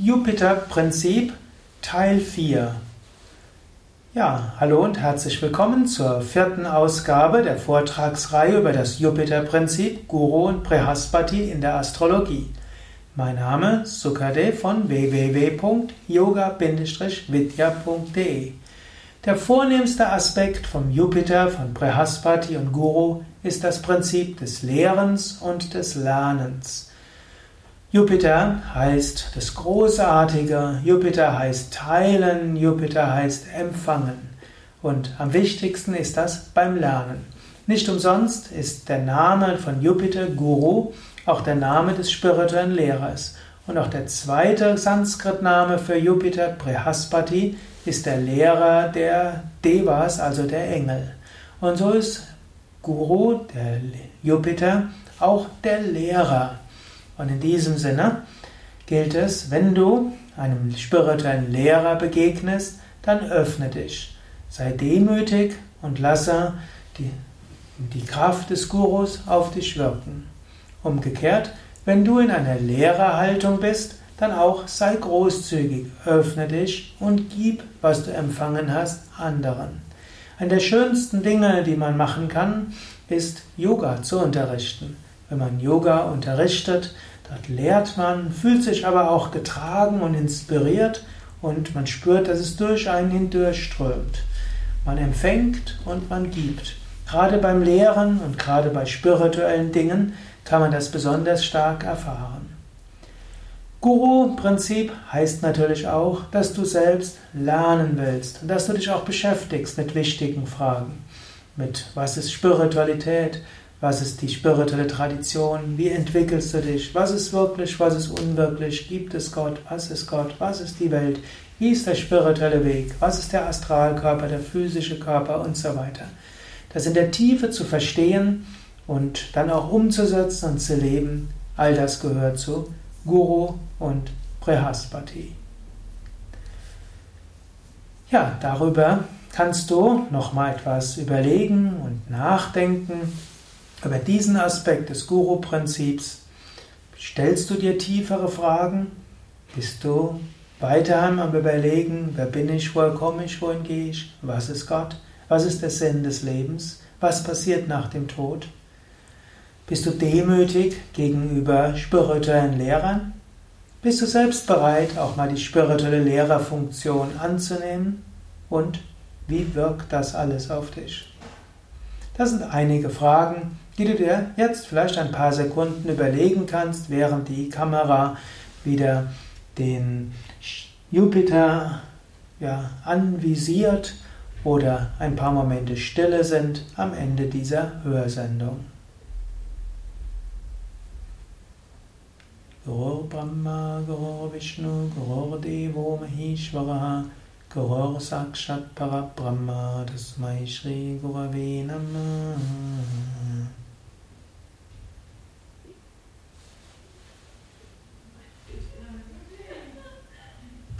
Jupiter-Prinzip Teil 4 Ja, hallo und herzlich willkommen zur vierten Ausgabe der Vortragsreihe über das Jupiter-Prinzip Guru und Prehaspati in der Astrologie. Mein Name Sukadev von www.yoga-vidya.de Der vornehmste Aspekt vom Jupiter, von Prehaspati und Guru ist das Prinzip des Lehrens und des Lernens. Jupiter heißt das Großartige, Jupiter heißt teilen, Jupiter heißt empfangen. Und am wichtigsten ist das beim Lernen. Nicht umsonst ist der Name von Jupiter Guru auch der Name des spirituellen Lehrers. Und auch der zweite Sanskrit-Name für Jupiter, Prehaspati, ist der Lehrer der Devas, also der Engel. Und so ist Guru, der Jupiter, auch der Lehrer. Und in diesem Sinne gilt es, wenn du einem spirituellen Lehrer begegnest, dann öffne dich. Sei demütig und lasse die, die Kraft des Gurus auf dich wirken. Umgekehrt, wenn du in einer Lehrerhaltung bist, dann auch sei großzügig, öffne dich und gib, was du empfangen hast, anderen. Eine der schönsten Dinge, die man machen kann, ist Yoga zu unterrichten. Wenn man Yoga unterrichtet, dort lehrt man, fühlt sich aber auch getragen und inspiriert und man spürt, dass es durch einen hindurchströmt. Man empfängt und man gibt. Gerade beim Lehren und gerade bei spirituellen Dingen kann man das besonders stark erfahren. Guru-Prinzip heißt natürlich auch, dass du selbst lernen willst und dass du dich auch beschäftigst mit wichtigen Fragen. Mit was ist Spiritualität? Was ist die spirituelle Tradition? Wie entwickelst du dich? Was ist wirklich? Was ist unwirklich? Gibt es Gott? Was ist Gott? Was ist die Welt? Wie ist der spirituelle Weg? Was ist der Astralkörper, der physische Körper und so weiter? Das in der Tiefe zu verstehen und dann auch umzusetzen und zu leben, all das gehört zu Guru und Prehaspati. Ja, darüber kannst du noch mal etwas überlegen und nachdenken über diesen Aspekt des Guru-Prinzips stellst du dir tiefere Fragen? Bist du weiterhin am Überlegen, wer bin ich, woher komme ich, wohin gehe ich, was ist Gott, was ist der Sinn des Lebens, was passiert nach dem Tod? Bist du demütig gegenüber spirituellen Lehrern? Bist du selbst bereit, auch mal die spirituelle Lehrerfunktion anzunehmen? Und wie wirkt das alles auf dich? Das sind einige Fragen, die du dir jetzt vielleicht ein paar Sekunden überlegen kannst, während die Kamera wieder den Jupiter ja, anvisiert oder ein paar Momente Stille sind am Ende dieser Hörsendung. Guru Brahma, Guru Vishnu, Guru Devo Maheshwara, Gaur Sakshat Parabrahma Tasmai Shri Gurave Namah